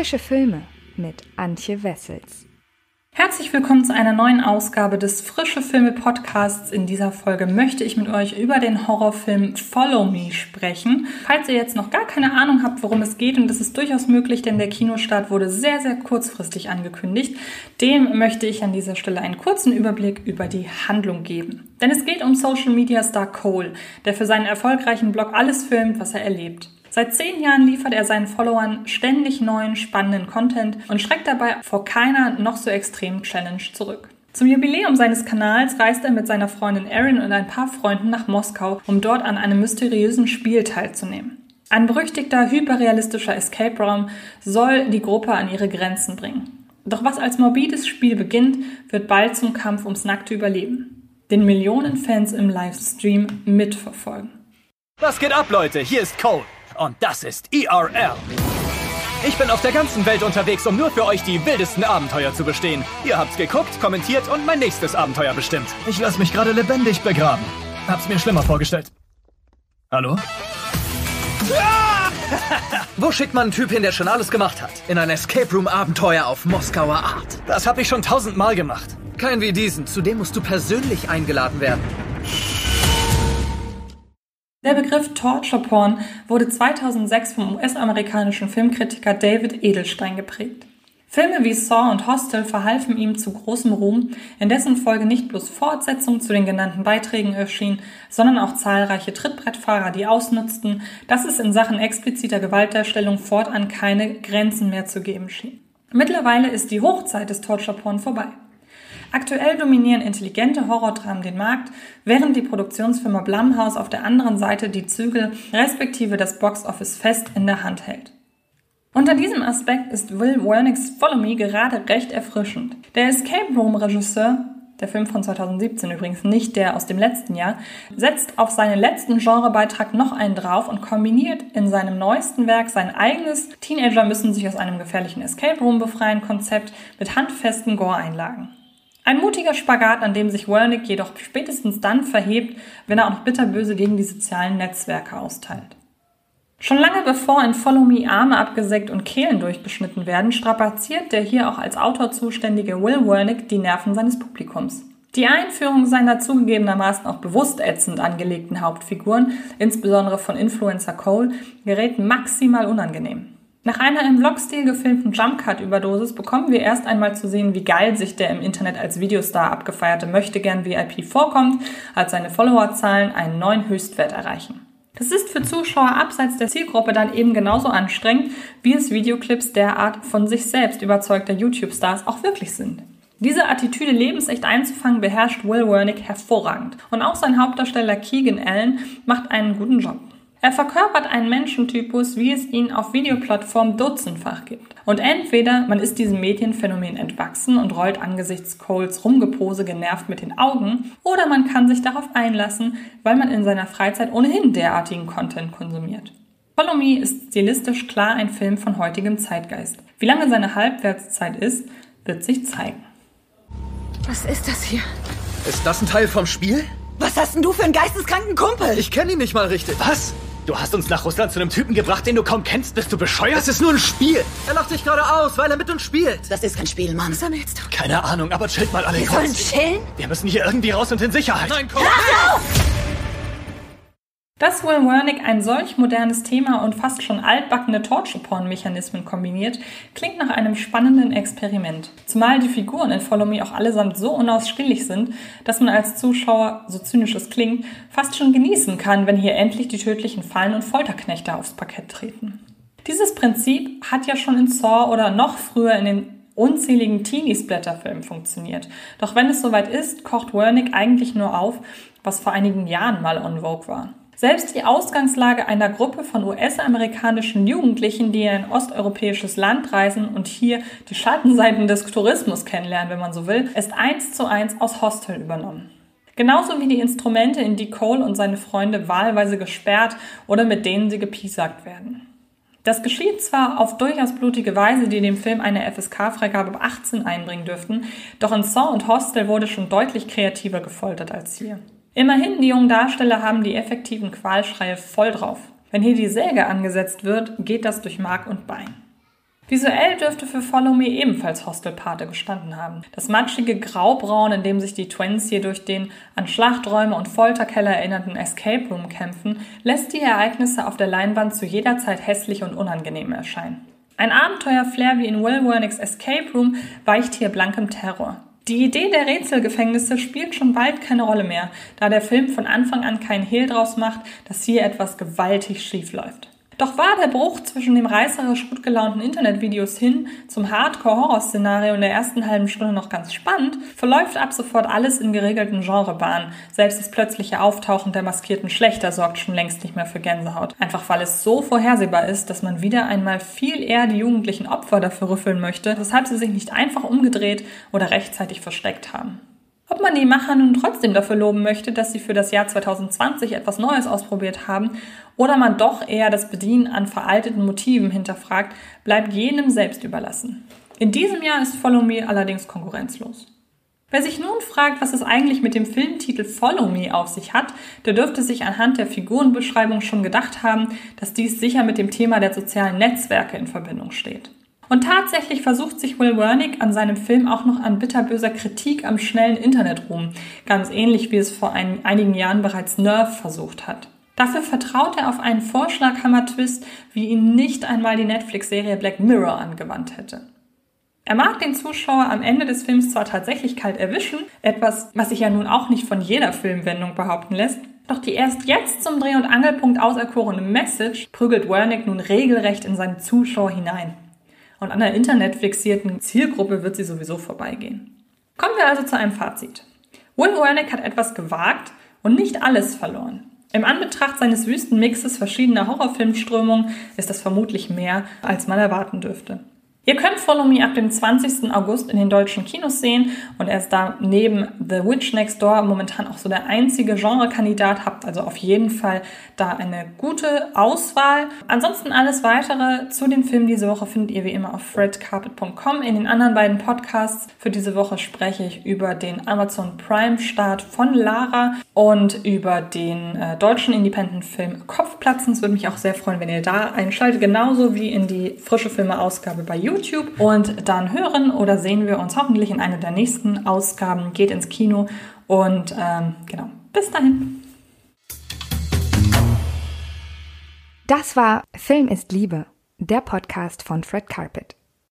Frische Filme mit Antje Wessels. Herzlich willkommen zu einer neuen Ausgabe des Frische Filme Podcasts. In dieser Folge möchte ich mit euch über den Horrorfilm Follow Me sprechen. Falls ihr jetzt noch gar keine Ahnung habt, worum es geht, und das ist durchaus möglich, denn der Kinostart wurde sehr, sehr kurzfristig angekündigt, dem möchte ich an dieser Stelle einen kurzen Überblick über die Handlung geben. Denn es geht um Social Media Star Cole, der für seinen erfolgreichen Blog alles filmt, was er erlebt. Seit zehn Jahren liefert er seinen Followern ständig neuen, spannenden Content und schreckt dabei vor keiner noch so extremen Challenge zurück. Zum Jubiläum seines Kanals reist er mit seiner Freundin Erin und ein paar Freunden nach Moskau, um dort an einem mysteriösen Spiel teilzunehmen. Ein berüchtigter, hyperrealistischer Escape Room soll die Gruppe an ihre Grenzen bringen. Doch was als morbides Spiel beginnt, wird bald zum Kampf ums nackte Überleben. Den Millionen Fans im Livestream mitverfolgen. Was geht ab, Leute? Hier ist Cole. Und das ist ERL. Ich bin auf der ganzen Welt unterwegs, um nur für euch die wildesten Abenteuer zu bestehen. Ihr habt's geguckt, kommentiert und mein nächstes Abenteuer bestimmt. Ich lasse mich gerade lebendig begraben. Hab's mir schlimmer vorgestellt. Hallo? Wo schickt man einen Typ hin, der schon alles gemacht hat? In ein Escape Room Abenteuer auf Moskauer Art. Das hab ich schon tausendmal gemacht. Kein wie diesen. Zudem musst du persönlich eingeladen werden. Der Begriff Torture Porn wurde 2006 vom US-amerikanischen Filmkritiker David Edelstein geprägt. Filme wie Saw und Hostel verhalfen ihm zu großem Ruhm, in dessen Folge nicht bloß Fortsetzungen zu den genannten Beiträgen erschienen, sondern auch zahlreiche Trittbrettfahrer, die ausnutzten, dass es in Sachen expliziter Gewaltdarstellung fortan keine Grenzen mehr zu geben schien. Mittlerweile ist die Hochzeit des Torture Porn vorbei. Aktuell dominieren intelligente Horrordramen den Markt, während die Produktionsfirma Blumhouse auf der anderen Seite die Zügel respektive das Boxoffice fest in der Hand hält. Unter diesem Aspekt ist Will Wernicks Follow Me gerade recht erfrischend. Der Escape Room Regisseur, der Film von 2017 übrigens, nicht der aus dem letzten Jahr, setzt auf seinen letzten Genrebeitrag noch einen drauf und kombiniert in seinem neuesten Werk sein eigenes Teenager müssen sich aus einem gefährlichen Escape Room befreien Konzept mit handfesten Gore-Einlagen. Ein mutiger Spagat, an dem sich Wernick jedoch spätestens dann verhebt, wenn er auch noch bitterböse gegen die sozialen Netzwerke austeilt. Schon lange bevor in Follow Me Arme abgesägt und Kehlen durchgeschnitten werden, strapaziert der hier auch als Autor zuständige Will Wernick die Nerven seines Publikums. Die Einführung seiner zugegebenermaßen auch bewusst ätzend angelegten Hauptfiguren, insbesondere von Influencer Cole, gerät maximal unangenehm. Nach einer im Vlog-Stil gefilmten Jumpcut-Überdosis bekommen wir erst einmal zu sehen, wie geil sich der im Internet als Videostar abgefeierte Möchtegern VIP vorkommt, als seine Followerzahlen einen neuen Höchstwert erreichen. Das ist für Zuschauer abseits der Zielgruppe dann eben genauso anstrengend, wie es Videoclips derart von sich selbst überzeugter YouTube-Stars auch wirklich sind. Diese Attitüde lebensecht einzufangen beherrscht Will Wernick hervorragend. Und auch sein Hauptdarsteller Keegan Allen macht einen guten Job. Er verkörpert einen Menschentypus, wie es ihn auf Videoplattformen dutzendfach gibt. Und entweder man ist diesem Medienphänomen entwachsen und rollt angesichts Coles Rumgepose genervt mit den Augen, oder man kann sich darauf einlassen, weil man in seiner Freizeit ohnehin derartigen Content konsumiert. Follow Me ist stilistisch klar ein Film von heutigem Zeitgeist. Wie lange seine Halbwertszeit ist, wird sich zeigen. Was ist das hier? Ist das ein Teil vom Spiel? Was hast denn du für einen geisteskranken Kumpel? Ich kenne ihn nicht mal richtig. Was? Du hast uns nach Russland zu einem Typen gebracht, den du kaum kennst. Bist du bescheuert? Es ist nur ein Spiel. Er lacht dich gerade aus, weil er mit uns spielt. Das ist kein Spiel, Mann. Was haben wir jetzt tun? Keine Ahnung, aber chillt mal alle Wir sollen chillen? Wir müssen hier irgendwie raus und in Sicherheit. Nein, komm. Dass Will Wernick ein solch modernes Thema und fast schon altbackene Torture-Porn-Mechanismen kombiniert, klingt nach einem spannenden Experiment. Zumal die Figuren in Follow Me auch allesamt so unausstehlich sind, dass man als Zuschauer, so zynisch es klingt, fast schon genießen kann, wenn hier endlich die tödlichen Fallen und Folterknechte aufs Parkett treten. Dieses Prinzip hat ja schon in Saw oder noch früher in den unzähligen Teenie-Splatter-Filmen funktioniert. Doch wenn es soweit ist, kocht Wernick eigentlich nur auf, was vor einigen Jahren mal on vogue war. Selbst die Ausgangslage einer Gruppe von US-amerikanischen Jugendlichen, die in ein osteuropäisches Land reisen und hier die Schattenseiten des Tourismus kennenlernen, wenn man so will, ist eins zu eins aus Hostel übernommen. Genauso wie die Instrumente, in die Cole und seine Freunde wahlweise gesperrt oder mit denen sie gepiesackt werden. Das geschieht zwar auf durchaus blutige Weise, die dem Film eine FSK-Freigabe ab 18 einbringen dürften, doch in Saw und Hostel wurde schon deutlich kreativer gefoltert als hier. Immerhin, die jungen Darsteller haben die effektiven Qualschreie voll drauf. Wenn hier die Säge angesetzt wird, geht das durch Mark und Bein. Visuell dürfte für Follow Me ebenfalls Hostelpate gestanden haben. Das matschige Graubraun, in dem sich die Twins hier durch den an Schlachträume und Folterkeller erinnerten Escape Room kämpfen, lässt die Ereignisse auf der Leinwand zu jeder Zeit hässlich und unangenehm erscheinen. Ein Abenteuer-Flair wie in Will Wernicks Escape Room weicht hier blankem Terror. Die Idee der Rätselgefängnisse spielt schon bald keine Rolle mehr, da der Film von Anfang an keinen Hehl draus macht, dass hier etwas gewaltig schief läuft. Doch war der Bruch zwischen dem reißerisch gut gelaunten Internetvideos hin zum Hardcore-Horror-Szenario in der ersten halben Stunde noch ganz spannend, verläuft ab sofort alles in geregelten Genrebahnen. Selbst das plötzliche Auftauchen der maskierten Schlechter sorgt schon längst nicht mehr für Gänsehaut. Einfach weil es so vorhersehbar ist, dass man wieder einmal viel eher die jugendlichen Opfer dafür rüffeln möchte, weshalb sie sich nicht einfach umgedreht oder rechtzeitig versteckt haben. Ob man die Macher nun trotzdem dafür loben möchte, dass sie für das Jahr 2020 etwas Neues ausprobiert haben oder man doch eher das Bedienen an veralteten Motiven hinterfragt, bleibt jedem selbst überlassen. In diesem Jahr ist Follow Me allerdings konkurrenzlos. Wer sich nun fragt, was es eigentlich mit dem Filmtitel Follow Me auf sich hat, der dürfte sich anhand der Figurenbeschreibung schon gedacht haben, dass dies sicher mit dem Thema der sozialen Netzwerke in Verbindung steht. Und tatsächlich versucht sich Will Wernick an seinem Film auch noch an bitterböser Kritik am schnellen Internetruhm, ganz ähnlich wie es vor ein, einigen Jahren bereits Nerve versucht hat. Dafür vertraut er auf einen Vorschlaghammer-Twist, wie ihn nicht einmal die Netflix-Serie Black Mirror angewandt hätte. Er mag den Zuschauer am Ende des Films zwar tatsächlich kalt erwischen, etwas, was sich ja nun auch nicht von jeder Filmwendung behaupten lässt, doch die erst jetzt zum Dreh- und Angelpunkt auserkorene Message prügelt Wernick nun regelrecht in seinen Zuschauer hinein und an der internetfixierten Zielgruppe wird sie sowieso vorbeigehen. Kommen wir also zu einem Fazit. Will Wernick hat etwas gewagt und nicht alles verloren. Im Anbetracht seines wüsten Mixes verschiedener Horrorfilmströmungen ist das vermutlich mehr, als man erwarten dürfte. Ihr könnt Follow Me ab dem 20. August in den deutschen Kinos sehen und er ist da neben The Witch Next Door momentan auch so der einzige Genrekandidat. Habt also auf jeden Fall da eine gute Auswahl. Ansonsten alles weitere zu den Filmen diese Woche findet ihr wie immer auf fredcarpet.com. In den anderen beiden Podcasts für diese Woche spreche ich über den Amazon Prime Start von Lara und über den äh, deutschen Independent-Film Kopfplatzen. Es würde mich auch sehr freuen, wenn ihr da einschaltet, genauso wie in die frische Filme-Ausgabe bei YouTube. YouTube und dann hören oder sehen wir uns hoffentlich in einer der nächsten Ausgaben. Geht ins Kino und ähm, genau, bis dahin. Das war Film ist Liebe, der Podcast von Fred Carpet.